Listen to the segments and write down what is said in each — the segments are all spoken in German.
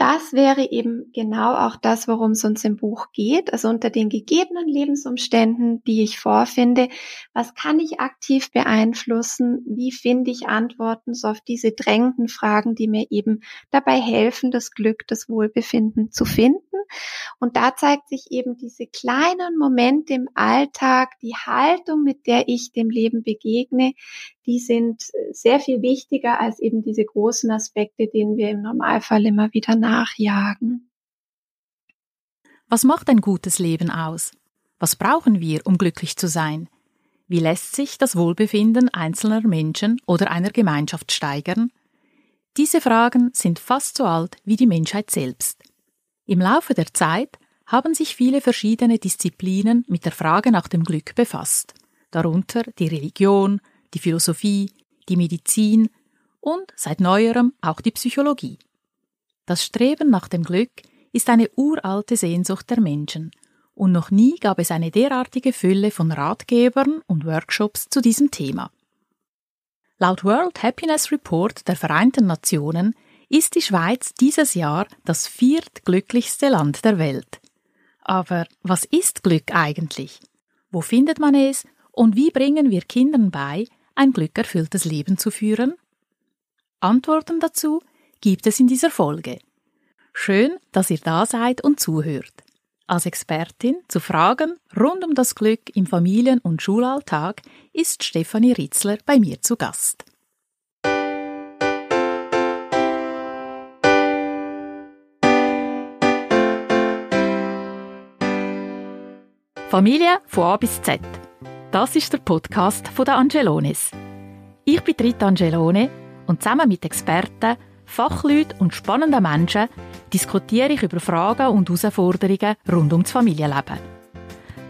das wäre eben genau auch das, worum es uns im Buch geht. Also unter den gegebenen Lebensumständen, die ich vorfinde, was kann ich aktiv beeinflussen? Wie finde ich Antworten so auf diese drängenden Fragen, die mir eben dabei helfen, das Glück, das Wohlbefinden zu finden? Und da zeigt sich eben diese kleinen Momente im Alltag, die Haltung, mit der ich dem Leben begegne, die sind sehr viel wichtiger als eben diese großen Aspekte, denen wir im Normalfall immer wieder nachjagen. Was macht ein gutes Leben aus? Was brauchen wir, um glücklich zu sein? Wie lässt sich das Wohlbefinden einzelner Menschen oder einer Gemeinschaft steigern? Diese Fragen sind fast so alt wie die Menschheit selbst. Im Laufe der Zeit haben sich viele verschiedene Disziplinen mit der Frage nach dem Glück befasst, darunter die Religion, die Philosophie, die Medizin und seit neuerem auch die Psychologie. Das Streben nach dem Glück ist eine uralte Sehnsucht der Menschen, und noch nie gab es eine derartige Fülle von Ratgebern und Workshops zu diesem Thema. Laut World Happiness Report der Vereinten Nationen ist die Schweiz dieses Jahr das viertglücklichste Land der Welt. Aber was ist Glück eigentlich? Wo findet man es und wie bringen wir Kindern bei, ein glückerfülltes Leben zu führen? Antworten dazu gibt es in dieser Folge. Schön, dass ihr da seid und zuhört. Als Expertin zu Fragen rund um das Glück im Familien- und Schulalltag ist Stefanie Ritzler bei mir zu Gast. Familie von A bis Z. Das ist der Podcast von der Angelones. Ich bin Rita Angelone und zusammen mit Experten, Fachleuten und spannenden Menschen diskutiere ich über Fragen und Herausforderungen rund um das Familienleben.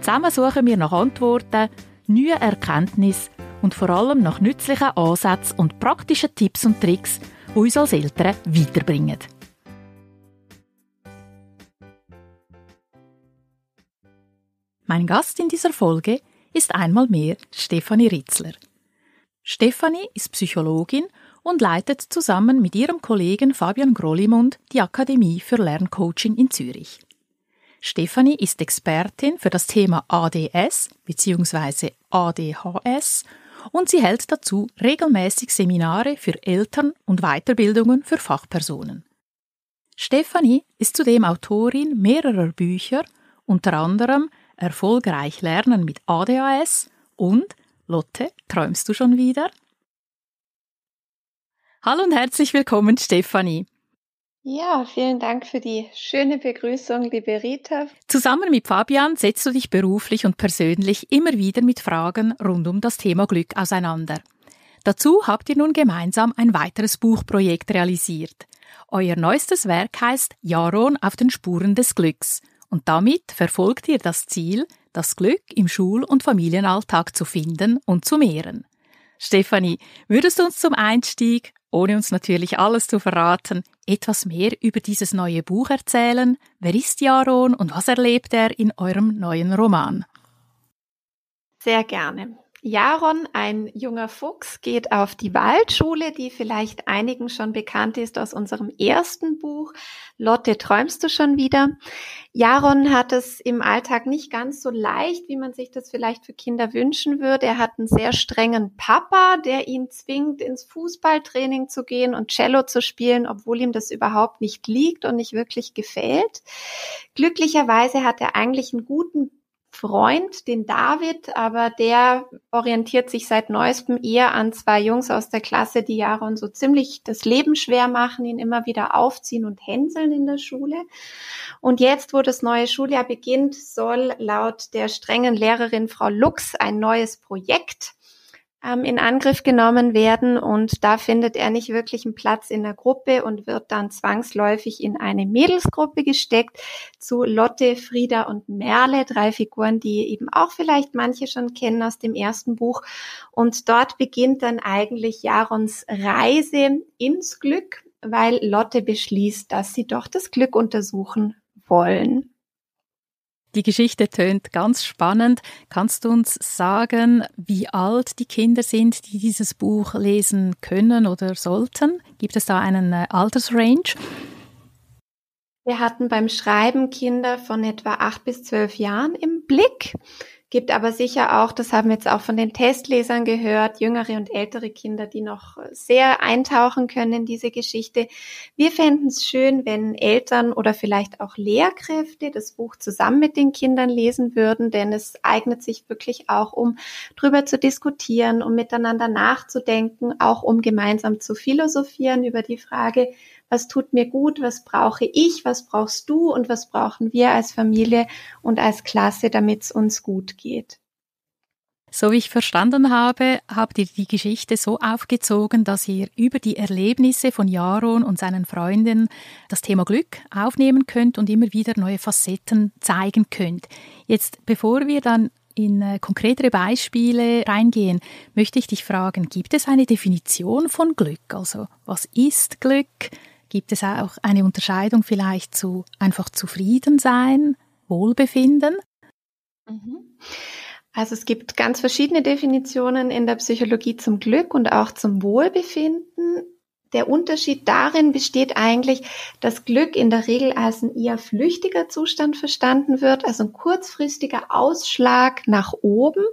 Zusammen suchen wir nach Antworten, neuen Erkenntnissen und vor allem nach nützlichen Ansätzen und praktischen Tipps und Tricks, die uns als Eltern weiterbringen. Mein Gast in dieser Folge ist einmal mehr Stefanie Ritzler. Stefanie ist Psychologin und leitet zusammen mit ihrem Kollegen Fabian Grollimund die Akademie für Lerncoaching in Zürich. Stefanie ist Expertin für das Thema ADS bzw. ADHS und sie hält dazu regelmäßig Seminare für Eltern und Weiterbildungen für Fachpersonen. Stefanie ist zudem Autorin mehrerer Bücher, unter anderem Erfolgreich lernen mit ADHS und Lotte, träumst du schon wieder? Hallo und herzlich willkommen, Stefanie. Ja, vielen Dank für die schöne Begrüßung, liebe Rita. Zusammen mit Fabian setzt du dich beruflich und persönlich immer wieder mit Fragen rund um das Thema Glück auseinander. Dazu habt ihr nun gemeinsam ein weiteres Buchprojekt realisiert. Euer neuestes Werk heißt Jaron auf den Spuren des Glücks und damit verfolgt ihr das Ziel, das Glück im Schul- und Familienalltag zu finden und zu mehren. Stefanie, würdest du uns zum Einstieg, ohne uns natürlich alles zu verraten, etwas mehr über dieses neue Buch erzählen? Wer ist Jaron und was erlebt er in eurem neuen Roman? Sehr gerne. Jaron, ein junger Fuchs, geht auf die Waldschule, die vielleicht einigen schon bekannt ist aus unserem ersten Buch. Lotte, träumst du schon wieder? Jaron hat es im Alltag nicht ganz so leicht, wie man sich das vielleicht für Kinder wünschen würde. Er hat einen sehr strengen Papa, der ihn zwingt, ins Fußballtraining zu gehen und Cello zu spielen, obwohl ihm das überhaupt nicht liegt und nicht wirklich gefällt. Glücklicherweise hat er eigentlich einen guten Freund, den David, aber der orientiert sich seit neuestem eher an zwei Jungs aus der Klasse, die Jaron so ziemlich das Leben schwer machen, ihn immer wieder aufziehen und hänseln in der Schule. Und jetzt, wo das neue Schuljahr beginnt, soll laut der strengen Lehrerin Frau Lux ein neues Projekt in Angriff genommen werden und da findet er nicht wirklich einen Platz in der Gruppe und wird dann zwangsläufig in eine Mädelsgruppe gesteckt zu Lotte, Frieda und Merle, drei Figuren, die eben auch vielleicht manche schon kennen aus dem ersten Buch. Und dort beginnt dann eigentlich Jarons Reise ins Glück, weil Lotte beschließt, dass sie doch das Glück untersuchen wollen. Die Geschichte tönt ganz spannend. Kannst du uns sagen, wie alt die Kinder sind, die dieses Buch lesen können oder sollten? Gibt es da einen äh, Altersrange? Wir hatten beim Schreiben Kinder von etwa acht bis zwölf Jahren im Blick. Gibt aber sicher auch, das haben wir jetzt auch von den Testlesern gehört, jüngere und ältere Kinder, die noch sehr eintauchen können in diese Geschichte. Wir fänden es schön, wenn Eltern oder vielleicht auch Lehrkräfte das Buch zusammen mit den Kindern lesen würden, denn es eignet sich wirklich auch, um drüber zu diskutieren, um miteinander nachzudenken, auch um gemeinsam zu philosophieren über die Frage, was tut mir gut, was brauche ich, was brauchst du und was brauchen wir als Familie und als Klasse, damit es uns gut geht. So wie ich verstanden habe, habt ihr die Geschichte so aufgezogen, dass ihr über die Erlebnisse von Jaron und seinen Freunden das Thema Glück aufnehmen könnt und immer wieder neue Facetten zeigen könnt. Jetzt, bevor wir dann in äh, konkretere Beispiele reingehen, möchte ich dich fragen, gibt es eine Definition von Glück? Also, was ist Glück? Gibt es auch eine Unterscheidung vielleicht zu einfach zufrieden sein, Wohlbefinden? Mhm. Also es gibt ganz verschiedene Definitionen in der Psychologie zum Glück und auch zum Wohlbefinden. Der Unterschied darin besteht eigentlich, dass Glück in der Regel als ein eher flüchtiger Zustand verstanden wird, also ein kurzfristiger Ausschlag nach oben,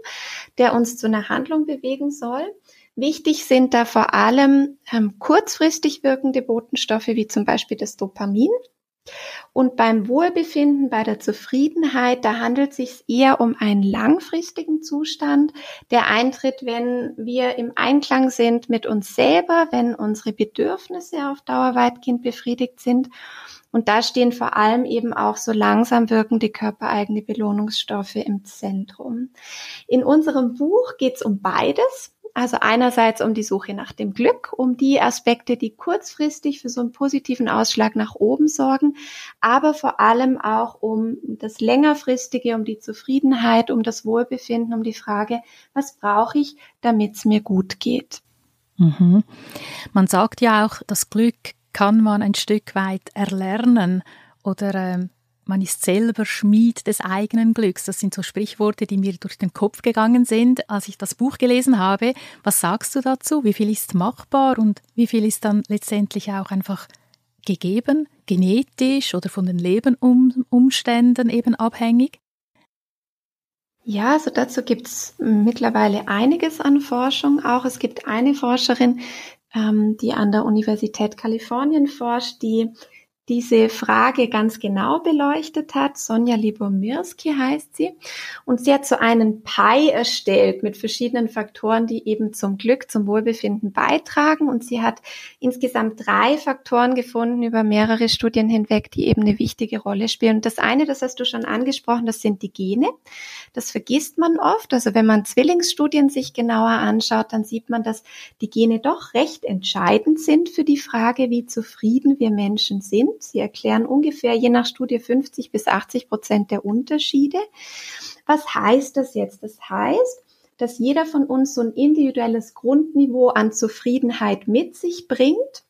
der uns zu einer Handlung bewegen soll. Wichtig sind da vor allem ähm, kurzfristig wirkende Botenstoffe wie zum Beispiel das Dopamin. Und beim Wohlbefinden, bei der Zufriedenheit, da handelt es sich eher um einen langfristigen Zustand, der eintritt, wenn wir im Einklang sind mit uns selber, wenn unsere Bedürfnisse auf Dauer weitgehend befriedigt sind. Und da stehen vor allem eben auch so langsam wirkende körpereigene Belohnungsstoffe im Zentrum. In unserem Buch geht es um beides. Also einerseits um die Suche nach dem Glück, um die Aspekte, die kurzfristig für so einen positiven Ausschlag nach oben sorgen, aber vor allem auch um das längerfristige, um die Zufriedenheit, um das Wohlbefinden, um die Frage, was brauche ich, damit es mir gut geht. Mhm. Man sagt ja auch, das Glück kann man ein Stück weit erlernen oder ähm, man ist selber Schmied des eigenen Glücks. Das sind so Sprichworte, die mir durch den Kopf gegangen sind, als ich das Buch gelesen habe. Was sagst du dazu? Wie viel ist machbar und wie viel ist dann letztendlich auch einfach gegeben, genetisch oder von den Lebensumständen eben abhängig? Ja, also dazu gibt es mittlerweile einiges an Forschung. Auch es gibt eine Forscherin, ähm, die an der Universität Kalifornien forscht, die diese Frage ganz genau beleuchtet hat. Sonja Libomirski heißt sie. Und sie hat so einen Pi erstellt mit verschiedenen Faktoren, die eben zum Glück, zum Wohlbefinden beitragen. Und sie hat insgesamt drei Faktoren gefunden über mehrere Studien hinweg, die eben eine wichtige Rolle spielen. Und das eine, das hast du schon angesprochen, das sind die Gene. Das vergisst man oft. Also wenn man Zwillingsstudien sich genauer anschaut, dann sieht man, dass die Gene doch recht entscheidend sind für die Frage, wie zufrieden wir Menschen sind. Sie erklären ungefähr je nach Studie 50 bis 80 Prozent der Unterschiede. Was heißt das jetzt? Das heißt, dass jeder von uns so ein individuelles Grundniveau an Zufriedenheit mit sich bringt.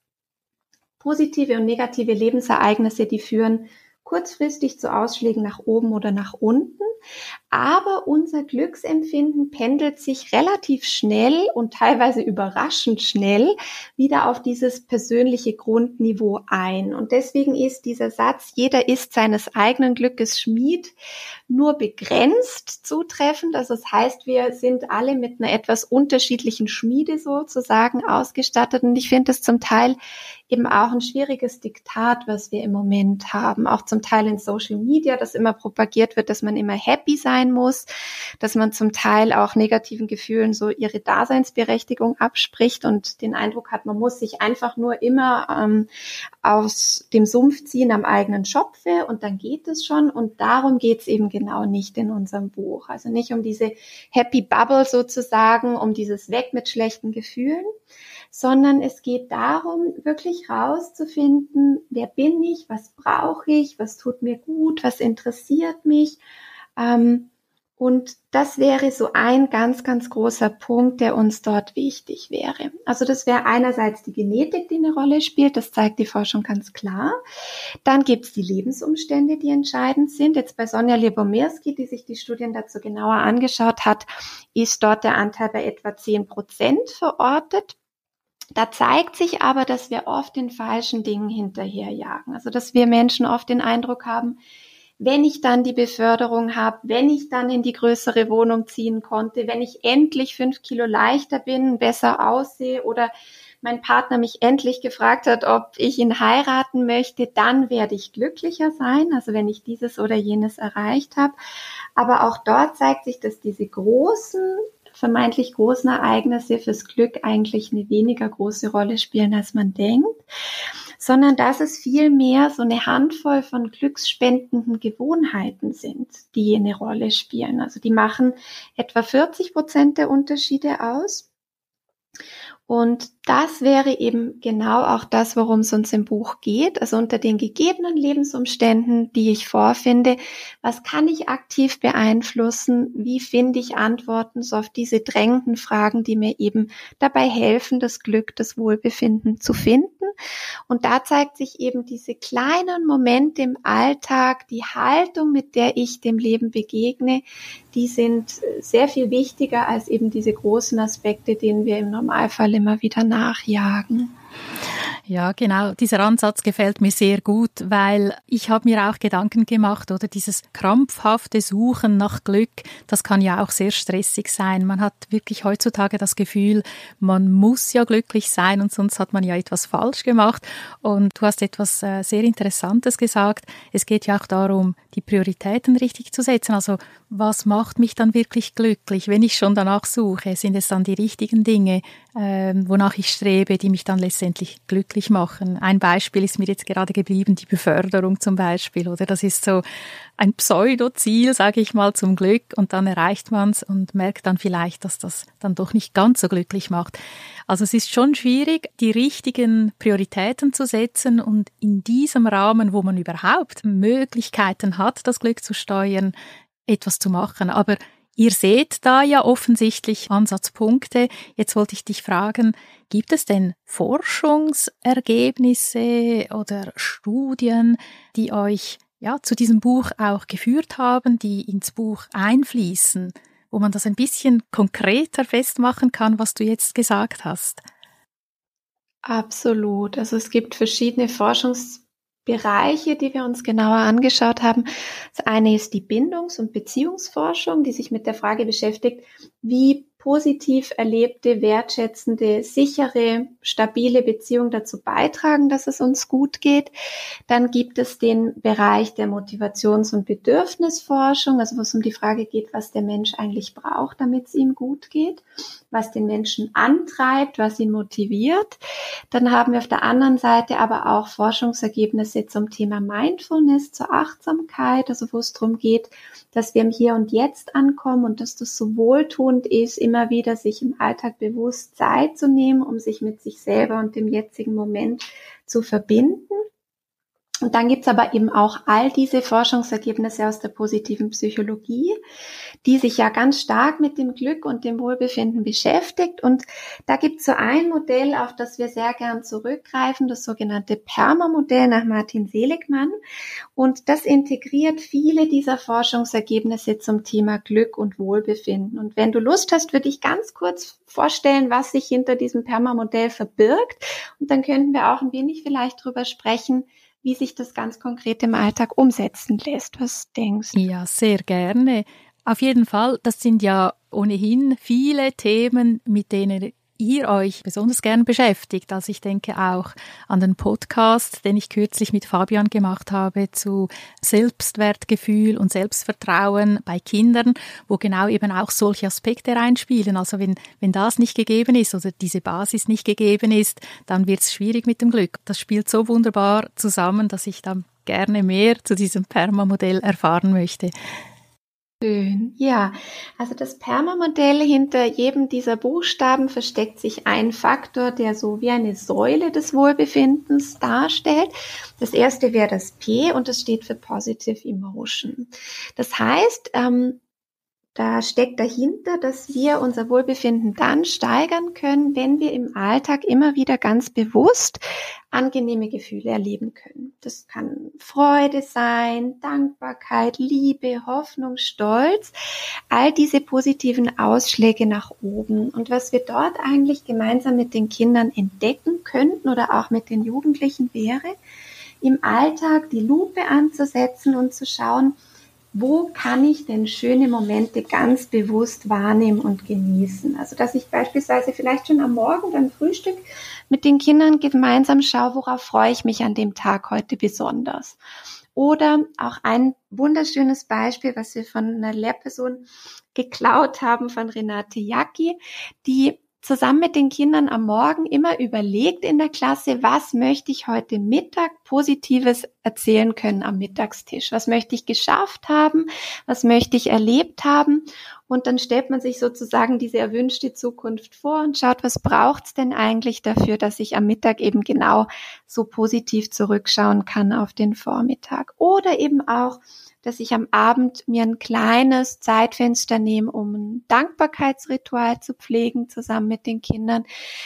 Positive und negative Lebensereignisse, die führen kurzfristig zu Ausschlägen nach oben oder nach unten. Aber unser Glücksempfinden pendelt sich relativ schnell und teilweise überraschend schnell wieder auf dieses persönliche Grundniveau ein. Und deswegen ist dieser Satz, jeder ist seines eigenen Glückes Schmied, nur begrenzt zutreffend. Also das heißt, wir sind alle mit einer etwas unterschiedlichen Schmiede sozusagen ausgestattet. Und ich finde es zum Teil eben auch ein schwieriges Diktat, was wir im Moment haben. Auch zum Teil in Social Media, dass immer propagiert wird, dass man immer happy sein muss, dass man zum Teil auch negativen Gefühlen so ihre Daseinsberechtigung abspricht und den Eindruck hat, man muss sich einfach nur immer ähm, aus dem Sumpf ziehen am eigenen Schopfe und dann geht es schon. Und darum geht es eben genau nicht in unserem Buch. Also nicht um diese Happy Bubble sozusagen, um dieses Weg mit schlechten Gefühlen, sondern es geht darum, wirklich rauszufinden, wer bin ich, was brauche ich, was tut mir gut, was interessiert mich. Ähm, und das wäre so ein ganz, ganz großer Punkt, der uns dort wichtig wäre. Also das wäre einerseits die Genetik, die eine Rolle spielt, das zeigt die Forschung ganz klar. Dann gibt es die Lebensumstände, die entscheidend sind. Jetzt bei Sonja Libomirski, die sich die Studien dazu genauer angeschaut hat, ist dort der Anteil bei etwa 10 Prozent verortet. Da zeigt sich aber, dass wir oft den falschen Dingen hinterherjagen. Also dass wir Menschen oft den Eindruck haben, wenn ich dann die Beförderung habe, wenn ich dann in die größere Wohnung ziehen konnte, wenn ich endlich fünf Kilo leichter bin, besser aussehe oder mein Partner mich endlich gefragt hat, ob ich ihn heiraten möchte, dann werde ich glücklicher sein, also wenn ich dieses oder jenes erreicht habe. Aber auch dort zeigt sich, dass diese großen vermeintlich großen Ereignisse fürs Glück eigentlich eine weniger große Rolle spielen, als man denkt, sondern dass es vielmehr so eine Handvoll von glücksspendenden Gewohnheiten sind, die eine Rolle spielen. Also die machen etwa 40 Prozent der Unterschiede aus. Und das wäre eben genau auch das, worum es uns im Buch geht. Also unter den gegebenen Lebensumständen, die ich vorfinde, was kann ich aktiv beeinflussen? Wie finde ich Antworten so auf diese drängenden Fragen, die mir eben dabei helfen, das Glück, das Wohlbefinden zu finden? Und da zeigt sich eben diese kleinen Momente im Alltag, die Haltung, mit der ich dem Leben begegne, die sind sehr viel wichtiger als eben diese großen Aspekte, denen wir im Normalfall immer wieder nachjagen. Ja, genau. Dieser Ansatz gefällt mir sehr gut, weil ich habe mir auch Gedanken gemacht, oder dieses krampfhafte Suchen nach Glück, das kann ja auch sehr stressig sein. Man hat wirklich heutzutage das Gefühl, man muss ja glücklich sein und sonst hat man ja etwas falsch gemacht. Und du hast etwas äh, sehr Interessantes gesagt. Es geht ja auch darum, die Prioritäten richtig zu setzen. Also was macht mich dann wirklich glücklich, wenn ich schon danach suche? Sind es dann die richtigen Dinge, äh, wonach ich strebe, die mich dann letztendlich glücklich machen? Ein Beispiel ist mir jetzt gerade geblieben, die Beförderung zum Beispiel, oder? Das ist so ein Pseudo-Ziel, sage ich mal, zum Glück und dann erreicht man es und merkt dann vielleicht, dass das dann doch nicht ganz so glücklich macht. Also es ist schon schwierig, die richtigen Prioritäten zu setzen und in diesem Rahmen, wo man überhaupt Möglichkeiten hat, das Glück zu steuern, etwas zu machen. Aber ihr seht da ja offensichtlich Ansatzpunkte. Jetzt wollte ich dich fragen, gibt es denn Forschungsergebnisse oder Studien, die euch ja, zu diesem Buch auch geführt haben, die ins Buch einfließen, wo man das ein bisschen konkreter festmachen kann, was du jetzt gesagt hast? Absolut. Also es gibt verschiedene Forschungs Bereiche, die wir uns genauer angeschaut haben. Das eine ist die Bindungs- und Beziehungsforschung, die sich mit der Frage beschäftigt, wie positiv erlebte, wertschätzende, sichere, stabile Beziehung dazu beitragen, dass es uns gut geht. Dann gibt es den Bereich der Motivations- und Bedürfnisforschung, also wo es um die Frage geht, was der Mensch eigentlich braucht, damit es ihm gut geht, was den Menschen antreibt, was ihn motiviert. Dann haben wir auf der anderen Seite aber auch Forschungsergebnisse zum Thema Mindfulness, zur Achtsamkeit, also wo es darum geht, dass wir im Hier und Jetzt ankommen und dass das so wohltuend ist, immer wieder sich im Alltag bewusst Zeit zu nehmen, um sich mit sich selber und dem jetzigen Moment zu verbinden. Und dann gibt's aber eben auch all diese Forschungsergebnisse aus der positiven Psychologie, die sich ja ganz stark mit dem Glück und dem Wohlbefinden beschäftigt. Und da gibt's so ein Modell, auf das wir sehr gern zurückgreifen, das sogenannte PERMA-Modell nach Martin Seligmann. Und das integriert viele dieser Forschungsergebnisse zum Thema Glück und Wohlbefinden. Und wenn du Lust hast, würde ich ganz kurz vorstellen, was sich hinter diesem PERMA-Modell verbirgt. Und dann könnten wir auch ein wenig vielleicht drüber sprechen, wie sich das ganz konkret im Alltag umsetzen lässt. Was denkst du? Ja, sehr gerne. Auf jeden Fall, das sind ja ohnehin viele Themen, mit denen ihr euch besonders gern beschäftigt. Also ich denke auch an den Podcast, den ich kürzlich mit Fabian gemacht habe zu Selbstwertgefühl und Selbstvertrauen bei Kindern, wo genau eben auch solche Aspekte reinspielen. Also wenn, wenn das nicht gegeben ist oder diese Basis nicht gegeben ist, dann wird es schwierig mit dem Glück. Das spielt so wunderbar zusammen, dass ich dann gerne mehr zu diesem Perma-Modell erfahren möchte. Schön. Ja, also das Perma-Modell hinter jedem dieser Buchstaben versteckt sich ein Faktor, der so wie eine Säule des Wohlbefindens darstellt. Das erste wäre das P und das steht für Positive Emotion. Das heißt, ähm, da steckt dahinter, dass wir unser Wohlbefinden dann steigern können, wenn wir im Alltag immer wieder ganz bewusst angenehme Gefühle erleben können. Das kann Freude sein, Dankbarkeit, Liebe, Hoffnung, Stolz, all diese positiven Ausschläge nach oben. Und was wir dort eigentlich gemeinsam mit den Kindern entdecken könnten oder auch mit den Jugendlichen wäre, im Alltag die Lupe anzusetzen und zu schauen, wo kann ich denn schöne Momente ganz bewusst wahrnehmen und genießen? Also, dass ich beispielsweise vielleicht schon am Morgen beim Frühstück mit den Kindern gemeinsam schaue, worauf freue ich mich an dem Tag heute besonders. Oder auch ein wunderschönes Beispiel, was wir von einer Lehrperson geklaut haben, von Renate Jacki, die zusammen mit den Kindern am Morgen immer überlegt in der Klasse, was möchte ich heute Mittag Positives erzählen können am Mittagstisch? Was möchte ich geschafft haben? Was möchte ich erlebt haben? Und dann stellt man sich sozusagen diese erwünschte Zukunft vor und schaut, was braucht's denn eigentlich dafür, dass ich am Mittag eben genau so positiv zurückschauen kann auf den Vormittag. Oder eben auch, dass ich am Abend mir ein kleines Zeitfenster nehme, um ein Dankbarkeitsritual zu pflegen, zusammen mit den Kindern,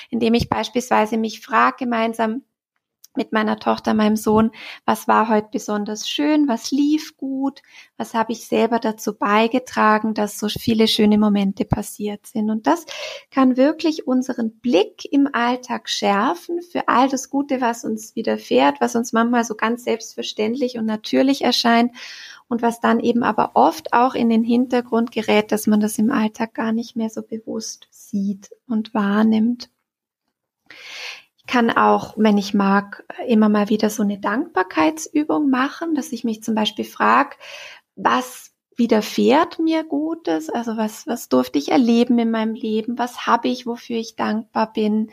indem ich beispielsweise mich frage gemeinsam, mit meiner Tochter, meinem Sohn, was war heute besonders schön, was lief gut, was habe ich selber dazu beigetragen, dass so viele schöne Momente passiert sind. Und das kann wirklich unseren Blick im Alltag schärfen für all das Gute, was uns widerfährt, was uns manchmal so ganz selbstverständlich und natürlich erscheint und was dann eben aber oft auch in den Hintergrund gerät, dass man das im Alltag gar nicht mehr so bewusst sieht und wahrnimmt. Ich kann auch, wenn ich mag, immer mal wieder so eine Dankbarkeitsübung machen, dass ich mich zum Beispiel frage, was widerfährt mir Gutes? Also was, was durfte ich erleben in meinem Leben? Was habe ich, wofür ich dankbar bin?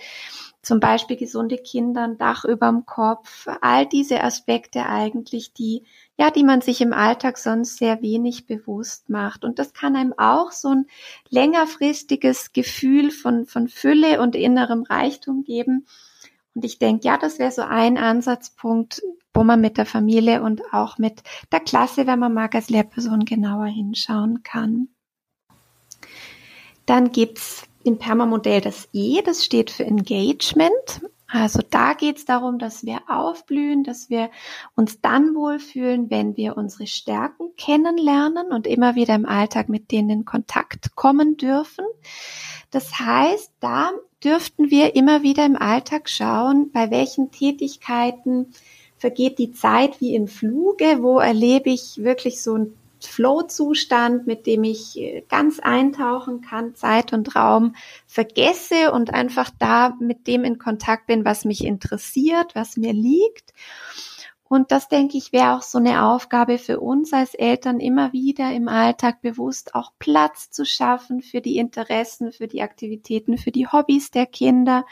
Zum Beispiel gesunde Kinder, ein Dach überm Kopf, all diese Aspekte eigentlich, die ja, die man sich im Alltag sonst sehr wenig bewusst macht. Und das kann einem auch so ein längerfristiges Gefühl von, von Fülle und innerem Reichtum geben. Und ich denke, ja, das wäre so ein Ansatzpunkt, wo man mit der Familie und auch mit der Klasse, wenn man mag, als Lehrperson genauer hinschauen kann. Dann gibt's im Permamodell das E, das steht für Engagement. Also da geht es darum, dass wir aufblühen, dass wir uns dann wohlfühlen, wenn wir unsere Stärken kennenlernen und immer wieder im Alltag mit denen in Kontakt kommen dürfen. Das heißt, da dürften wir immer wieder im Alltag schauen, bei welchen Tätigkeiten vergeht die Zeit wie im Fluge, wo erlebe ich wirklich so ein Flow-Zustand, mit dem ich äh, ganz eintauchen kann, Zeit und Raum vergesse und einfach da mit dem in Kontakt bin, was mich interessiert, was mir liegt. Und das, denke ich, wäre auch so eine Aufgabe für uns als Eltern, immer wieder im Alltag bewusst auch Platz zu schaffen für die Interessen, für die Aktivitäten, für die Hobbys der Kinder.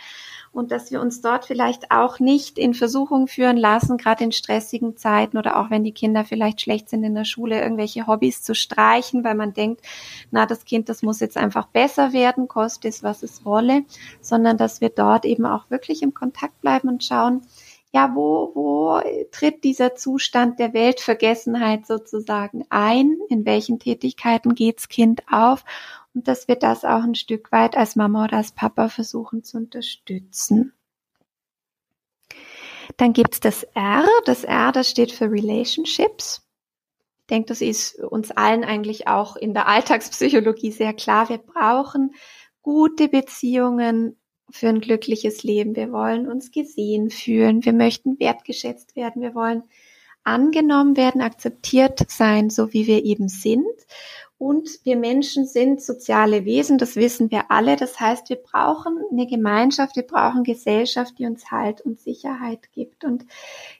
Und dass wir uns dort vielleicht auch nicht in Versuchung führen lassen, gerade in stressigen Zeiten oder auch wenn die Kinder vielleicht schlecht sind in der Schule, irgendwelche Hobbys zu streichen, weil man denkt, na, das Kind, das muss jetzt einfach besser werden, koste es, was es wolle, sondern dass wir dort eben auch wirklich im Kontakt bleiben und schauen, ja, wo, wo tritt dieser Zustand der Weltvergessenheit sozusagen ein? In welchen Tätigkeiten geht's Kind auf? und dass wir das auch ein Stück weit als Mama oder als Papa versuchen zu unterstützen. Dann gibt's das R. Das R, das steht für Relationships. Ich denke, das ist uns allen eigentlich auch in der Alltagspsychologie sehr klar. Wir brauchen gute Beziehungen für ein glückliches Leben. Wir wollen uns gesehen fühlen. Wir möchten wertgeschätzt werden. Wir wollen angenommen werden, akzeptiert sein, so wie wir eben sind. Und wir Menschen sind soziale Wesen, das wissen wir alle. Das heißt, wir brauchen eine Gemeinschaft, wir brauchen Gesellschaft, die uns Halt und Sicherheit gibt. Und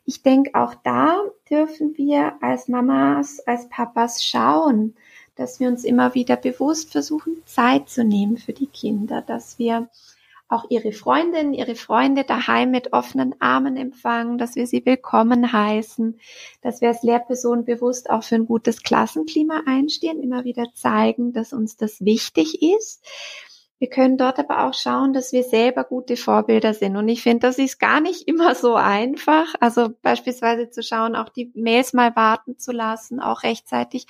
ich denke, auch da dürfen wir als Mamas, als Papas schauen, dass wir uns immer wieder bewusst versuchen, Zeit zu nehmen für die Kinder, dass wir auch ihre Freundinnen, ihre Freunde daheim mit offenen Armen empfangen, dass wir sie willkommen heißen, dass wir als Lehrperson bewusst auch für ein gutes Klassenklima einstehen, immer wieder zeigen, dass uns das wichtig ist. Wir können dort aber auch schauen, dass wir selber gute Vorbilder sind. Und ich finde, das ist gar nicht immer so einfach. Also beispielsweise zu schauen, auch die Mails mal warten zu lassen, auch rechtzeitig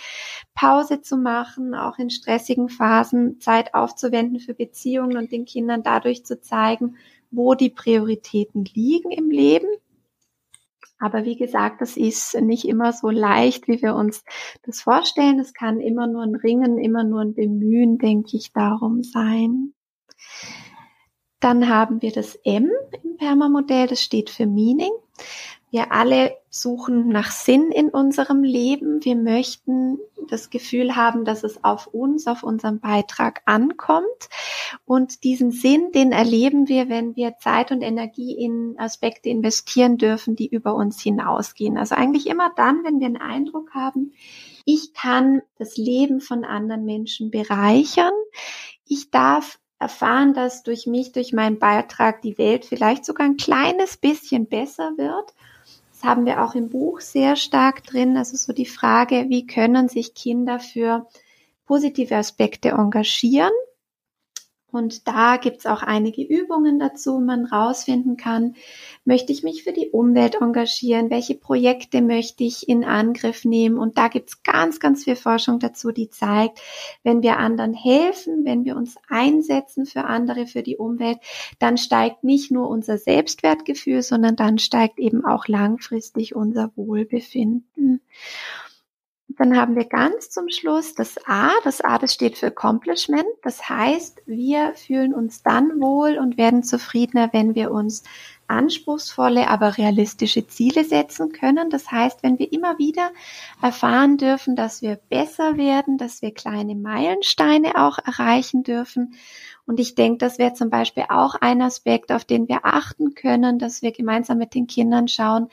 Pause zu machen, auch in stressigen Phasen Zeit aufzuwenden für Beziehungen und den Kindern dadurch zu zeigen, wo die Prioritäten liegen im Leben. Aber wie gesagt, das ist nicht immer so leicht, wie wir uns das vorstellen. Es kann immer nur ein Ringen, immer nur ein Bemühen, denke ich, darum sein. Dann haben wir das M im Permamodell, das steht für Meaning. Wir alle suchen nach Sinn in unserem Leben. Wir möchten das Gefühl haben, dass es auf uns, auf unseren Beitrag ankommt. Und diesen Sinn, den erleben wir, wenn wir Zeit und Energie in Aspekte investieren dürfen, die über uns hinausgehen. Also eigentlich immer dann, wenn wir einen Eindruck haben, ich kann das Leben von anderen Menschen bereichern. Ich darf erfahren, dass durch mich, durch meinen Beitrag die Welt vielleicht sogar ein kleines bisschen besser wird haben wir auch im Buch sehr stark drin. Also so die Frage, wie können sich Kinder für positive Aspekte engagieren? Und da gibt's auch einige Übungen dazu, man rausfinden kann, möchte ich mich für die Umwelt engagieren, welche Projekte möchte ich in Angriff nehmen. Und da gibt's ganz, ganz viel Forschung dazu, die zeigt, wenn wir anderen helfen, wenn wir uns einsetzen für andere, für die Umwelt, dann steigt nicht nur unser Selbstwertgefühl, sondern dann steigt eben auch langfristig unser Wohlbefinden. Dann haben wir ganz zum Schluss das A. Das A, das steht für Accomplishment. Das heißt, wir fühlen uns dann wohl und werden zufriedener, wenn wir uns anspruchsvolle, aber realistische Ziele setzen können. Das heißt, wenn wir immer wieder erfahren dürfen, dass wir besser werden, dass wir kleine Meilensteine auch erreichen dürfen und ich denke, das wäre zum Beispiel auch ein Aspekt, auf den wir achten können, dass wir gemeinsam mit den Kindern schauen,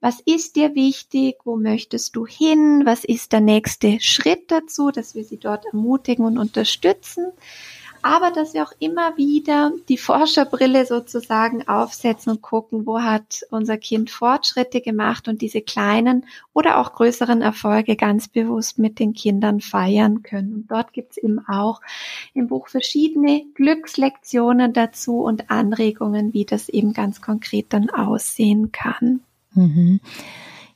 was ist dir wichtig, wo möchtest du hin, was ist der nächste Schritt dazu, dass wir sie dort ermutigen und unterstützen aber dass wir auch immer wieder die Forscherbrille sozusagen aufsetzen und gucken, wo hat unser Kind Fortschritte gemacht und diese kleinen oder auch größeren Erfolge ganz bewusst mit den Kindern feiern können. Und dort gibt's eben auch im Buch verschiedene Glückslektionen dazu und Anregungen, wie das eben ganz konkret dann aussehen kann. Mhm.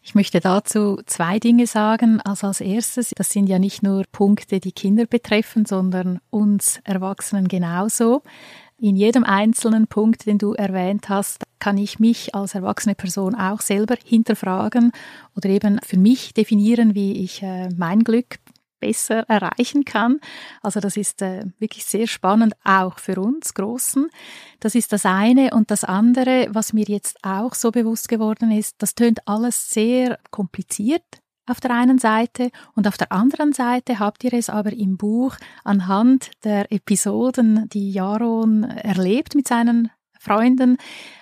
Ich möchte dazu zwei Dinge sagen. Also als erstes, das sind ja nicht nur Punkte, die Kinder betreffen, sondern uns Erwachsenen genauso. In jedem einzelnen Punkt, den du erwähnt hast, kann ich mich als erwachsene Person auch selber hinterfragen oder eben für mich definieren, wie ich äh, mein Glück besser erreichen kann. Also das ist äh, wirklich sehr spannend, auch für uns Großen. Das ist das eine. Und das andere, was mir jetzt auch so bewusst geworden ist, das tönt alles sehr kompliziert auf der einen Seite und auf der anderen Seite habt ihr es aber im Buch anhand der Episoden, die Jaron erlebt mit seinen Freunden,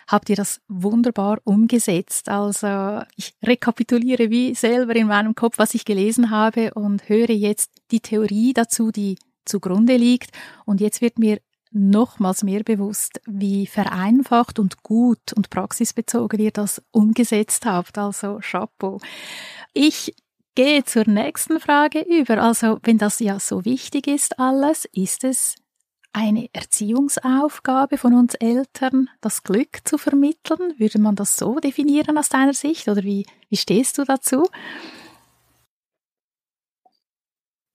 habt ihr das wunderbar umgesetzt. Also ich rekapituliere wie selber in meinem Kopf, was ich gelesen habe und höre jetzt die Theorie dazu, die zugrunde liegt. Und jetzt wird mir nochmals mehr bewusst, wie vereinfacht und gut und praxisbezogen ihr das umgesetzt habt. Also Chapeau. Ich gehe zur nächsten Frage über. Also wenn das ja so wichtig ist alles, ist es eine Erziehungsaufgabe von uns Eltern, das Glück zu vermitteln? Würde man das so definieren aus deiner Sicht oder wie, wie stehst du dazu?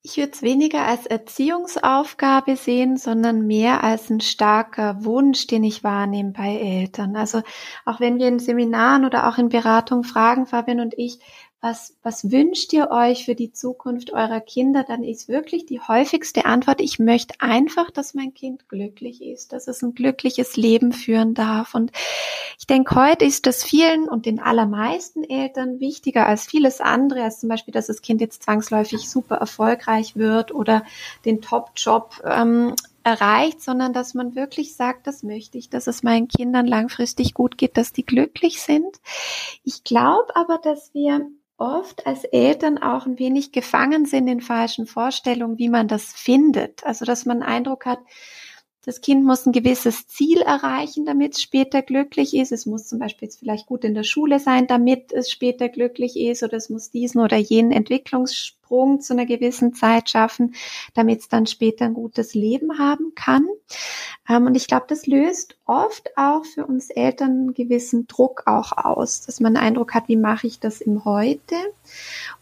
Ich würde es weniger als Erziehungsaufgabe sehen, sondern mehr als ein starker Wunsch, den ich wahrnehme bei Eltern. Also auch wenn wir in Seminaren oder auch in Beratung fragen, Fabian und ich, was, was wünscht ihr euch für die Zukunft eurer Kinder, dann ist wirklich die häufigste Antwort, ich möchte einfach, dass mein Kind glücklich ist, dass es ein glückliches Leben führen darf. Und ich denke, heute ist das vielen und den allermeisten Eltern wichtiger als vieles andere, als zum Beispiel, dass das Kind jetzt zwangsläufig super erfolgreich wird oder den Top-Job ähm, erreicht, sondern dass man wirklich sagt, das möchte ich, dass es meinen Kindern langfristig gut geht, dass die glücklich sind. Ich glaube aber, dass wir oft als Eltern auch ein wenig gefangen sind in falschen Vorstellungen, wie man das findet. Also, dass man Eindruck hat, das Kind muss ein gewisses Ziel erreichen, damit es später glücklich ist. Es muss zum Beispiel jetzt vielleicht gut in der Schule sein, damit es später glücklich ist, oder es muss diesen oder jenen Entwicklungsschritt Sprung zu einer gewissen Zeit schaffen, damit es dann später ein gutes Leben haben kann. Ähm, und ich glaube, das löst oft auch für uns Eltern einen gewissen Druck auch aus, dass man den Eindruck hat, wie mache ich das im Heute?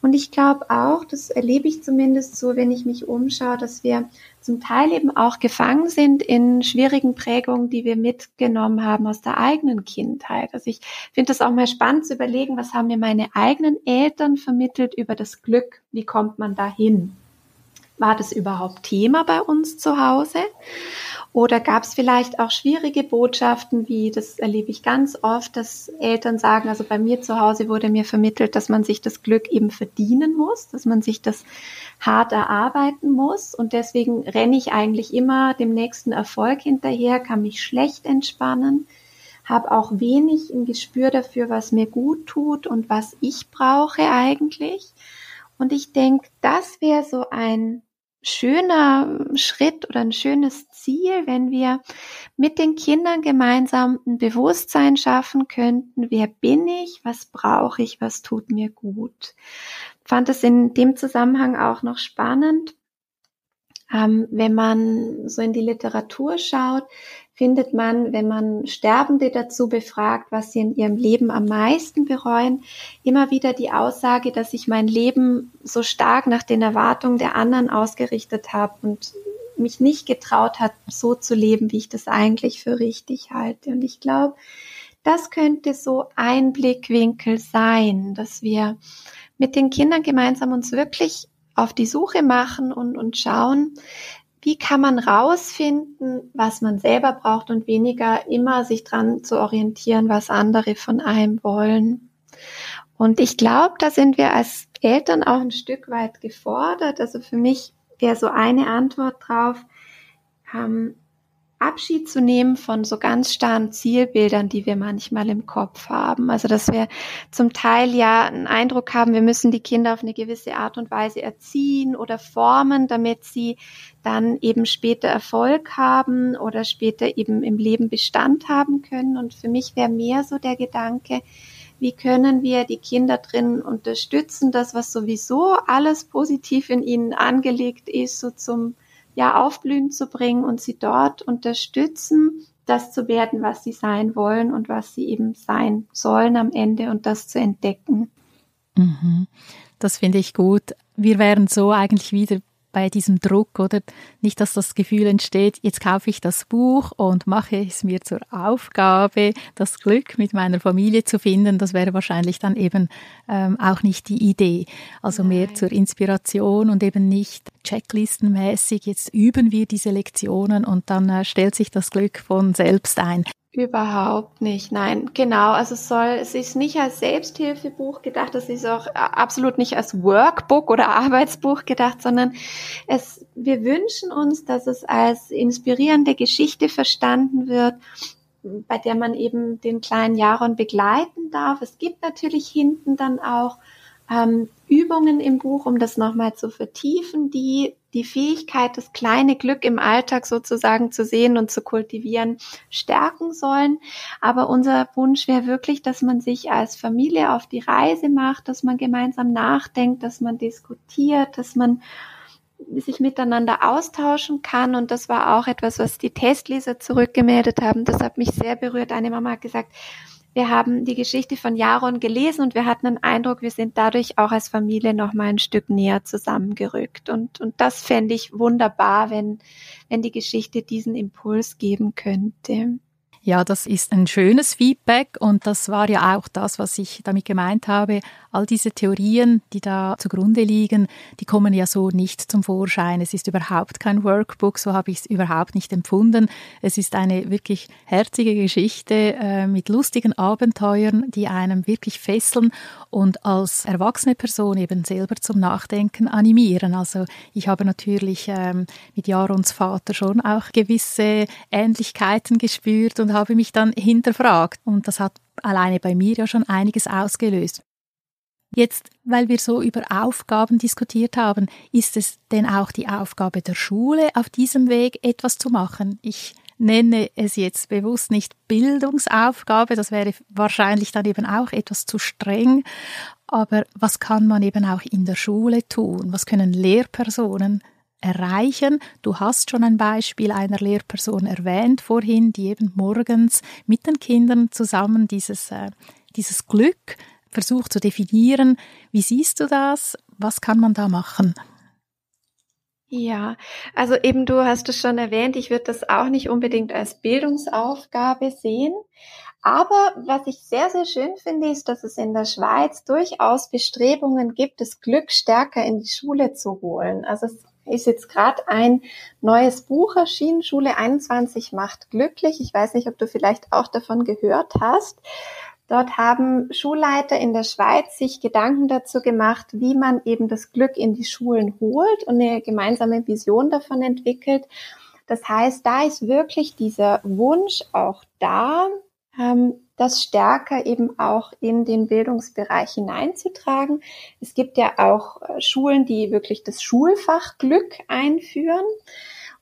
Und ich glaube auch, das erlebe ich zumindest so, wenn ich mich umschaue, dass wir zum Teil eben auch gefangen sind in schwierigen Prägungen, die wir mitgenommen haben aus der eigenen Kindheit. Also ich finde das auch mal spannend zu überlegen, was haben mir meine eigenen Eltern vermittelt über das Glück? Wie kommt man dahin? War das überhaupt Thema bei uns zu Hause? Oder gab es vielleicht auch schwierige Botschaften, wie das erlebe ich ganz oft, dass Eltern sagen, also bei mir zu Hause wurde mir vermittelt, dass man sich das Glück eben verdienen muss, dass man sich das hart erarbeiten muss. Und deswegen renne ich eigentlich immer dem nächsten Erfolg hinterher, kann mich schlecht entspannen, habe auch wenig ein Gespür dafür, was mir gut tut und was ich brauche eigentlich. Und ich denke, das wäre so ein schöner Schritt oder ein schönes Ziel, wenn wir mit den Kindern gemeinsam ein Bewusstsein schaffen könnten, wer bin ich, was brauche ich, was tut mir gut. Fand es in dem Zusammenhang auch noch spannend, ähm, wenn man so in die Literatur schaut, findet man, wenn man Sterbende dazu befragt, was sie in ihrem Leben am meisten bereuen, immer wieder die Aussage, dass ich mein Leben so stark nach den Erwartungen der anderen ausgerichtet habe und mich nicht getraut hat, so zu leben, wie ich das eigentlich für richtig halte. Und ich glaube, das könnte so ein Blickwinkel sein, dass wir mit den Kindern gemeinsam uns wirklich auf die Suche machen und, und schauen, wie kann man rausfinden, was man selber braucht und weniger immer sich dran zu orientieren, was andere von einem wollen. Und ich glaube, da sind wir als Eltern auch ein Stück weit gefordert. Also für mich wäre so eine Antwort drauf, ähm, Abschied zu nehmen von so ganz starren Zielbildern, die wir manchmal im Kopf haben. Also dass wir zum Teil ja einen Eindruck haben, wir müssen die Kinder auf eine gewisse Art und Weise erziehen oder formen, damit sie dann eben später Erfolg haben oder später eben im Leben Bestand haben können. Und für mich wäre mehr so der Gedanke, wie können wir die Kinder drin unterstützen, das, was sowieso alles positiv in ihnen angelegt ist, so zum ja aufblühen zu bringen und sie dort unterstützen, das zu werden, was sie sein wollen und was sie eben sein sollen am Ende und das zu entdecken. Mhm. Das finde ich gut. Wir wären so eigentlich wieder bei diesem Druck oder nicht, dass das Gefühl entsteht, jetzt kaufe ich das Buch und mache es mir zur Aufgabe, das Glück mit meiner Familie zu finden. Das wäre wahrscheinlich dann eben ähm, auch nicht die Idee. Also Nein. mehr zur Inspiration und eben nicht checklistenmäßig, jetzt üben wir diese Lektionen und dann äh, stellt sich das Glück von selbst ein. Überhaupt nicht, nein, genau. Also es soll, es ist nicht als Selbsthilfebuch gedacht, es ist auch absolut nicht als Workbook oder Arbeitsbuch gedacht, sondern es, wir wünschen uns, dass es als inspirierende Geschichte verstanden wird, bei der man eben den kleinen Jaron begleiten darf. Es gibt natürlich hinten dann auch ähm, Übungen im Buch, um das nochmal zu vertiefen, die die Fähigkeit, das kleine Glück im Alltag sozusagen zu sehen und zu kultivieren, stärken sollen. Aber unser Wunsch wäre wirklich, dass man sich als Familie auf die Reise macht, dass man gemeinsam nachdenkt, dass man diskutiert, dass man sich miteinander austauschen kann. Und das war auch etwas, was die Testleser zurückgemeldet haben. Das hat mich sehr berührt. Eine Mama hat gesagt, wir haben die Geschichte von Jaron gelesen und wir hatten den Eindruck, wir sind dadurch auch als Familie noch mal ein Stück näher zusammengerückt. Und, und das fände ich wunderbar, wenn, wenn die Geschichte diesen Impuls geben könnte. Ja, das ist ein schönes Feedback und das war ja auch das, was ich damit gemeint habe. All diese Theorien, die da zugrunde liegen, die kommen ja so nicht zum Vorschein. Es ist überhaupt kein Workbook, so habe ich es überhaupt nicht empfunden. Es ist eine wirklich herzige Geschichte äh, mit lustigen Abenteuern, die einem wirklich fesseln und als erwachsene Person eben selber zum Nachdenken animieren. Also ich habe natürlich ähm, mit Jarons Vater schon auch gewisse Ähnlichkeiten gespürt und habe mich dann hinterfragt. Und das hat alleine bei mir ja schon einiges ausgelöst. Jetzt, weil wir so über Aufgaben diskutiert haben, ist es denn auch die Aufgabe der Schule, auf diesem Weg etwas zu machen? Ich nenne es jetzt bewusst nicht Bildungsaufgabe, das wäre wahrscheinlich dann eben auch etwas zu streng, aber was kann man eben auch in der Schule tun? Was können Lehrpersonen erreichen? Du hast schon ein Beispiel einer Lehrperson erwähnt vorhin, die eben morgens mit den Kindern zusammen dieses, äh, dieses Glück versucht zu definieren. Wie siehst du das? Was kann man da machen? Ja, also eben du hast es schon erwähnt, ich würde das auch nicht unbedingt als Bildungsaufgabe sehen. Aber was ich sehr, sehr schön finde, ist, dass es in der Schweiz durchaus Bestrebungen gibt, das Glück stärker in die Schule zu holen. Also es ist jetzt gerade ein neues Buch erschienen, Schule 21 macht glücklich. Ich weiß nicht, ob du vielleicht auch davon gehört hast. Dort haben Schulleiter in der Schweiz sich Gedanken dazu gemacht, wie man eben das Glück in die Schulen holt und eine gemeinsame Vision davon entwickelt. Das heißt, da ist wirklich dieser Wunsch auch da, das stärker eben auch in den Bildungsbereich hineinzutragen. Es gibt ja auch äh, Schulen, die wirklich das Schulfach Glück einführen.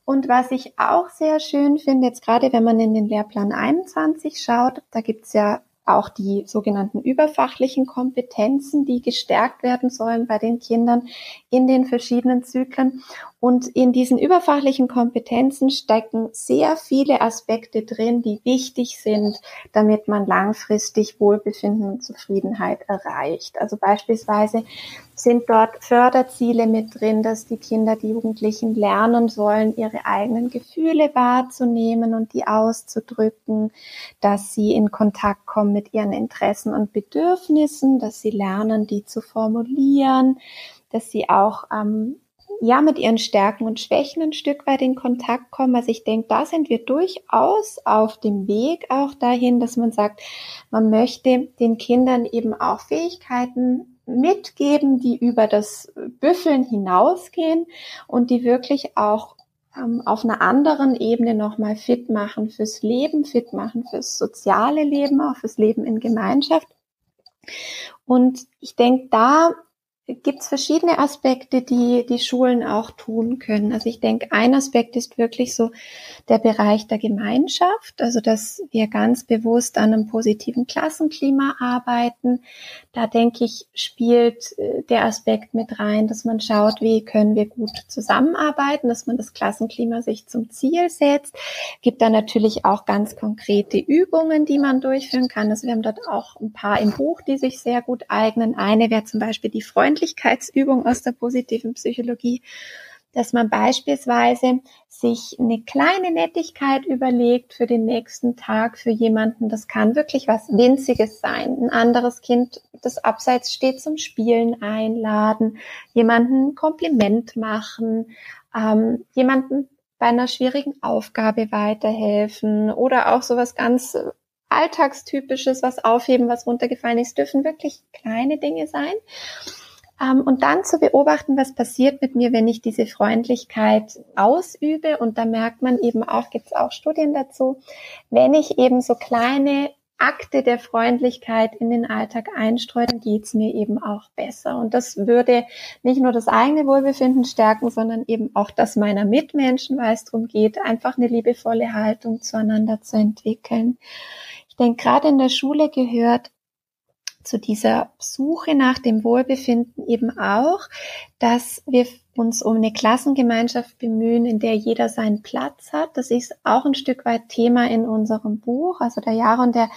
Und was ich auch sehr schön finde, jetzt gerade wenn man in den Lehrplan 21 schaut, da gibt's ja auch die sogenannten überfachlichen Kompetenzen, die gestärkt werden sollen bei den Kindern in den verschiedenen Zyklen. Und in diesen überfachlichen Kompetenzen stecken sehr viele Aspekte drin, die wichtig sind, damit man langfristig Wohlbefinden und Zufriedenheit erreicht. Also beispielsweise sind dort Förderziele mit drin, dass die Kinder, die Jugendlichen lernen sollen, ihre eigenen Gefühle wahrzunehmen und die auszudrücken, dass sie in Kontakt kommen mit ihren Interessen und Bedürfnissen, dass sie lernen, die zu formulieren, dass sie auch ähm, ja mit ihren Stärken und Schwächen ein Stück weit in Kontakt kommen. Also ich denke, da sind wir durchaus auf dem Weg auch dahin, dass man sagt, man möchte den Kindern eben auch Fähigkeiten mitgeben, die über das Büffeln hinausgehen und die wirklich auch ähm, auf einer anderen Ebene nochmal fit machen fürs Leben, fit machen fürs soziale Leben, auch fürs Leben in Gemeinschaft. Und ich denke, da gibt es verschiedene Aspekte, die die Schulen auch tun können. Also ich denke, ein Aspekt ist wirklich so der Bereich der Gemeinschaft, also dass wir ganz bewusst an einem positiven Klassenklima arbeiten. Da denke ich, spielt äh, der Aspekt mit rein, dass man schaut, wie können wir gut zusammenarbeiten, dass man das Klassenklima sich zum Ziel setzt. Gibt da natürlich auch ganz konkrete Übungen, die man durchführen kann. Also wir haben dort auch ein paar im Buch, die sich sehr gut eignen. Eine wäre zum Beispiel die Freundschaft Freundlichkeitsübung aus der positiven Psychologie, dass man beispielsweise sich eine kleine Nettigkeit überlegt für den nächsten Tag für jemanden. Das kann wirklich was Winziges sein. Ein anderes Kind, das abseits steht, zum Spielen einladen, jemanden ein Kompliment machen, ähm, jemanden bei einer schwierigen Aufgabe weiterhelfen oder auch sowas ganz Alltagstypisches, was aufheben, was runtergefallen ist, dürfen wirklich kleine Dinge sein. Ähm, und dann zu beobachten, was passiert mit mir, wenn ich diese Freundlichkeit ausübe. Und da merkt man eben auch, gibt es auch Studien dazu, wenn ich eben so kleine Akte der Freundlichkeit in den Alltag einstreue, dann geht's mir eben auch besser. Und das würde nicht nur das eigene Wohlbefinden stärken, sondern eben auch das meiner Mitmenschen, weil es darum geht, einfach eine liebevolle Haltung zueinander zu entwickeln. Ich denke, gerade in der Schule gehört zu dieser Suche nach dem Wohlbefinden eben auch, dass wir uns um eine Klassengemeinschaft bemühen, in der jeder seinen Platz hat. Das ist auch ein Stück weit Thema in unserem Buch. Also der Jaron, der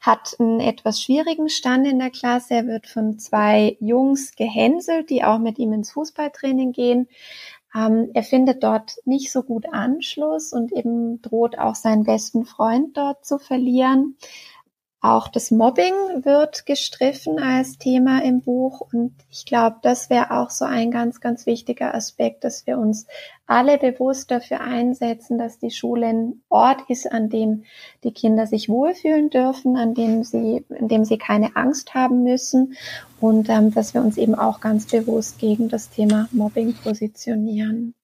hat einen etwas schwierigen Stand in der Klasse. Er wird von zwei Jungs gehänselt, die auch mit ihm ins Fußballtraining gehen. Ähm, er findet dort nicht so gut Anschluss und eben droht auch seinen besten Freund dort zu verlieren. Auch das Mobbing wird gestriffen als Thema im Buch und ich glaube, das wäre auch so ein ganz, ganz wichtiger Aspekt, dass wir uns alle bewusst dafür einsetzen, dass die Schule ein Ort ist, an dem die Kinder sich wohlfühlen dürfen, an dem sie, in dem sie keine Angst haben müssen und ähm, dass wir uns eben auch ganz bewusst gegen das Thema Mobbing positionieren.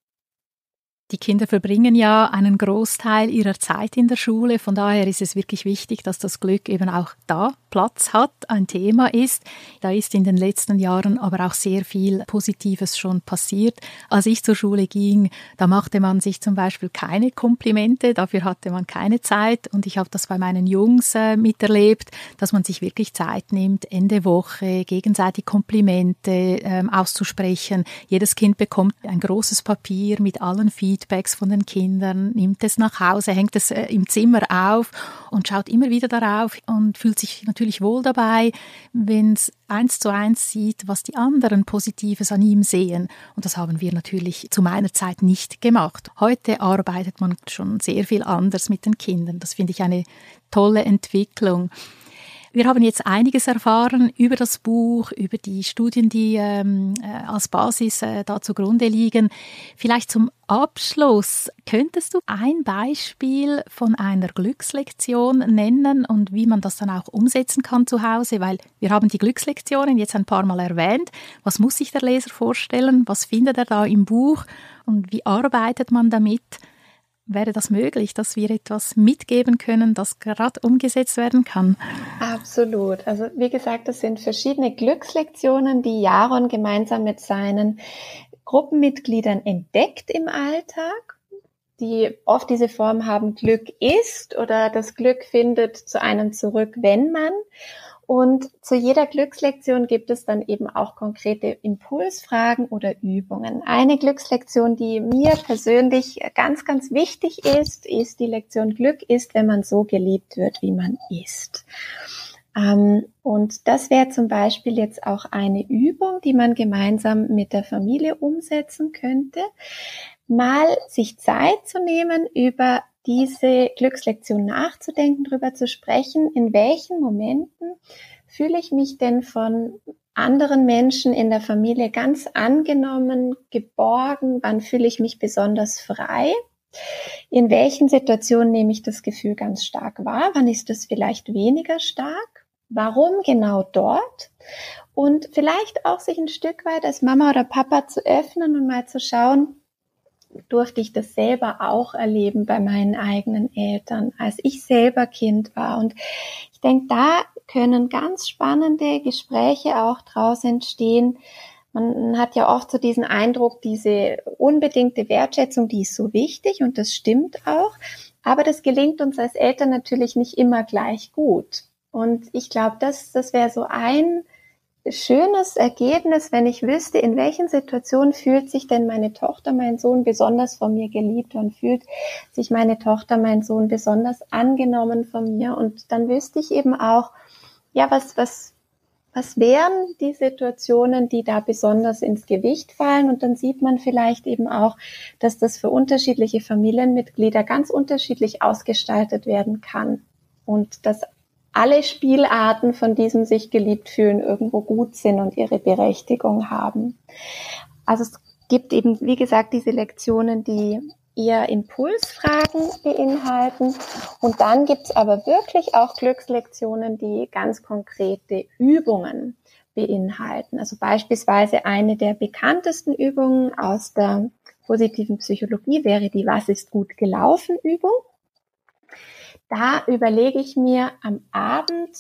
Die Kinder verbringen ja einen Großteil ihrer Zeit in der Schule. Von daher ist es wirklich wichtig, dass das Glück eben auch da Platz hat, ein Thema ist. Da ist in den letzten Jahren aber auch sehr viel Positives schon passiert. Als ich zur Schule ging, da machte man sich zum Beispiel keine Komplimente, dafür hatte man keine Zeit. Und ich habe das bei meinen Jungs äh, miterlebt, dass man sich wirklich Zeit nimmt, Ende Woche gegenseitig Komplimente äh, auszusprechen. Jedes Kind bekommt ein großes Papier mit allen Feedbacks Feedbacks von den Kindern, nimmt es nach Hause, hängt es äh, im Zimmer auf und schaut immer wieder darauf und fühlt sich natürlich wohl dabei, wenn es eins zu eins sieht, was die anderen Positives an ihm sehen. Und das haben wir natürlich zu meiner Zeit nicht gemacht. Heute arbeitet man schon sehr viel anders mit den Kindern. Das finde ich eine tolle Entwicklung. Wir haben jetzt einiges erfahren über das Buch, über die Studien, die ähm, äh, als Basis äh, da zugrunde liegen. Vielleicht zum Abschluss könntest du ein Beispiel von einer Glückslektion nennen und wie man das dann auch umsetzen kann zu Hause, weil wir haben die Glückslektionen jetzt ein paar Mal erwähnt. Was muss sich der Leser vorstellen? Was findet er da im Buch? Und wie arbeitet man damit? Wäre das möglich, dass wir etwas mitgeben können, das gerade umgesetzt werden kann? Absolut. Also wie gesagt, das sind verschiedene Glückslektionen, die Jaron gemeinsam mit seinen Gruppenmitgliedern entdeckt im Alltag, die oft diese Form haben, Glück ist oder das Glück findet zu einem zurück, wenn man. Und zu jeder Glückslektion gibt es dann eben auch konkrete Impulsfragen oder Übungen. Eine Glückslektion, die mir persönlich ganz, ganz wichtig ist, ist die Lektion Glück ist, wenn man so geliebt wird, wie man ist. Ähm, und das wäre zum Beispiel jetzt auch eine Übung, die man gemeinsam mit der Familie umsetzen könnte. Mal sich Zeit zu nehmen, über diese Glückslektion nachzudenken, darüber zu sprechen, in welchen Momenten fühle ich mich denn von anderen Menschen in der Familie ganz angenommen, geborgen, wann fühle ich mich besonders frei, in welchen Situationen nehme ich das Gefühl ganz stark wahr, wann ist es vielleicht weniger stark, warum genau dort? Und vielleicht auch sich ein Stück weit als Mama oder Papa zu öffnen und mal zu schauen, durfte ich das selber auch erleben bei meinen eigenen Eltern, als ich selber Kind war. Und ich denke, da können ganz spannende Gespräche auch draus entstehen. Man hat ja oft so diesen Eindruck, diese unbedingte Wertschätzung, die ist so wichtig und das stimmt auch. Aber das gelingt uns als Eltern natürlich nicht immer gleich gut. Und ich glaube, das, das wäre so ein schönes Ergebnis, wenn ich wüsste, in welchen Situationen fühlt sich denn meine Tochter, mein Sohn besonders von mir geliebt und fühlt sich meine Tochter, mein Sohn besonders angenommen von mir. Und dann wüsste ich eben auch, ja, was, was, was wären die Situationen, die da besonders ins Gewicht fallen? Und dann sieht man vielleicht eben auch, dass das für unterschiedliche Familienmitglieder ganz unterschiedlich ausgestaltet werden kann. Und dass alle Spielarten von diesem sich geliebt fühlen irgendwo gut sind und ihre Berechtigung haben. Also es gibt eben, wie gesagt, diese Lektionen, die eher Impulsfragen beinhalten. Und dann gibt's aber wirklich auch Glückslektionen, die ganz konkrete Übungen beinhalten. Also beispielsweise eine der bekanntesten Übungen aus der positiven Psychologie wäre die Was ist gut gelaufen Übung. Da überlege ich mir am Abend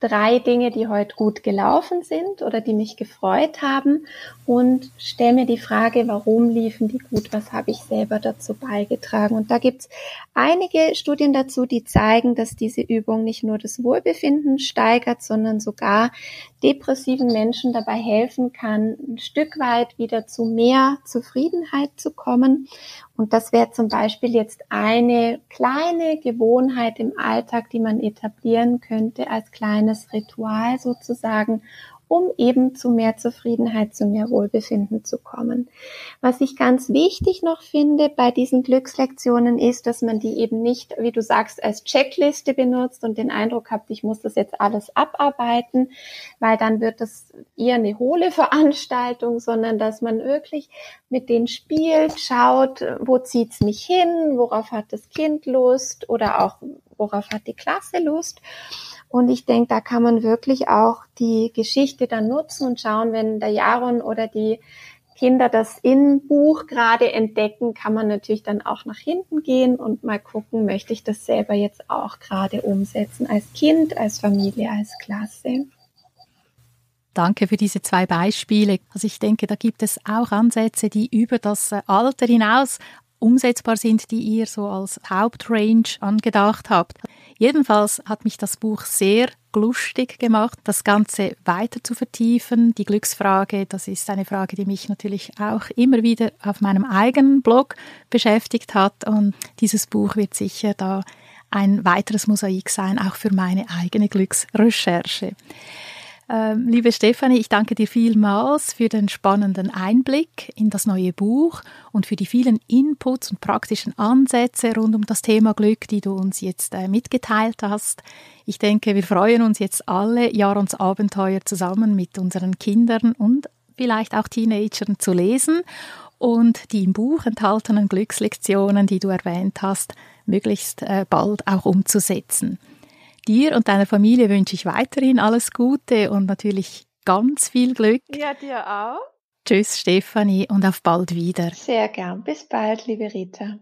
drei Dinge, die heute gut gelaufen sind oder die mich gefreut haben und stelle mir die Frage, warum liefen die gut, was habe ich selber dazu beigetragen. Und da gibt es einige Studien dazu, die zeigen, dass diese Übung nicht nur das Wohlbefinden steigert, sondern sogar depressiven Menschen dabei helfen kann, ein Stück weit wieder zu mehr Zufriedenheit zu kommen. Und das wäre zum Beispiel jetzt eine kleine Gewohnheit im Alltag, die man etablieren könnte als kleines Ritual sozusagen, um eben zu mehr Zufriedenheit, zu mehr Wohlbefinden zu kommen. Was ich ganz wichtig noch finde bei diesen Glückslektionen ist, dass man die eben nicht, wie du sagst, als Checkliste benutzt und den Eindruck habt, ich muss das jetzt alles abarbeiten, weil dann wird das eher eine hohle Veranstaltung, sondern dass man wirklich mit denen spielt, schaut, wo zieht's mich hin, worauf hat das Kind Lust oder auch worauf hat die Klasse Lust und ich denke, da kann man wirklich auch die Geschichte dann nutzen und schauen, wenn der Jaron oder die Kinder das in Buch gerade entdecken, kann man natürlich dann auch nach hinten gehen und mal gucken, möchte ich das selber jetzt auch gerade umsetzen als Kind, als Familie, als Klasse. Danke für diese zwei Beispiele. Also ich denke, da gibt es auch Ansätze, die über das äh, Alter hinaus umsetzbar sind, die ihr so als Hauptrange angedacht habt. Jedenfalls hat mich das Buch sehr lustig gemacht, das Ganze weiter zu vertiefen. Die Glücksfrage, das ist eine Frage, die mich natürlich auch immer wieder auf meinem eigenen Blog beschäftigt hat. Und dieses Buch wird sicher da ein weiteres Mosaik sein, auch für meine eigene Glücksrecherche. Ähm, liebe Stefanie, ich danke dir vielmals für den spannenden Einblick in das neue Buch und für die vielen Inputs und praktischen Ansätze rund um das Thema Glück, die du uns jetzt äh, mitgeteilt hast. Ich denke, wir freuen uns jetzt alle, Jarons Abenteuer zusammen mit unseren Kindern und vielleicht auch Teenagern zu lesen und die im Buch enthaltenen Glückslektionen, die du erwähnt hast, möglichst äh, bald auch umzusetzen. Dir und deiner Familie wünsche ich weiterhin alles Gute und natürlich ganz viel Glück. Ja, dir auch. Tschüss, Stefanie, und auf bald wieder. Sehr gern. Bis bald, liebe Rita.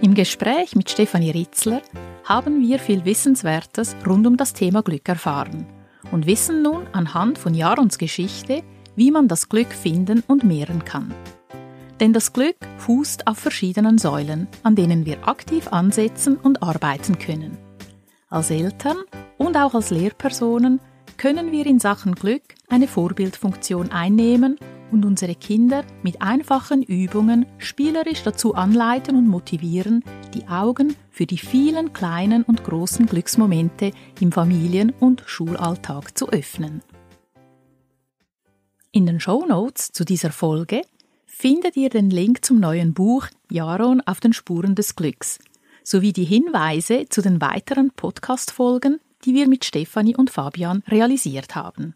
Im Gespräch mit Stefanie Ritzler haben wir viel Wissenswertes rund um das Thema Glück erfahren und wissen nun anhand von Jarons Geschichte, wie man das Glück finden und mehren kann. Denn das Glück fußt auf verschiedenen Säulen, an denen wir aktiv ansetzen und arbeiten können. Als Eltern und auch als Lehrpersonen können wir in Sachen Glück eine Vorbildfunktion einnehmen und unsere Kinder mit einfachen Übungen spielerisch dazu anleiten und motivieren, die Augen für die vielen kleinen und großen Glücksmomente im Familien- und Schulalltag zu öffnen. In den Show Notes zu dieser Folge findet ihr den Link zum neuen Buch Jaron auf den Spuren des Glücks sowie die Hinweise zu den weiteren Podcast-Folgen, die wir mit Stefanie und Fabian realisiert haben.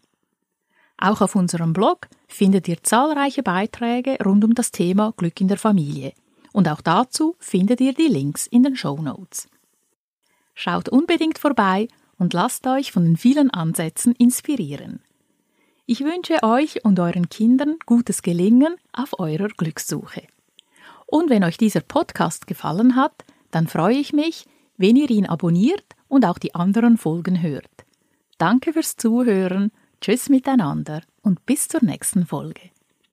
Auch auf unserem Blog findet ihr zahlreiche Beiträge rund um das Thema Glück in der Familie. Und auch dazu findet ihr die Links in den Show Notes. Schaut unbedingt vorbei und lasst euch von den vielen Ansätzen inspirieren. Ich wünsche euch und euren Kindern gutes Gelingen auf eurer Glückssuche. Und wenn euch dieser Podcast gefallen hat, dann freue ich mich, wenn ihr ihn abonniert und auch die anderen Folgen hört. Danke fürs Zuhören, tschüss miteinander und bis zur nächsten Folge.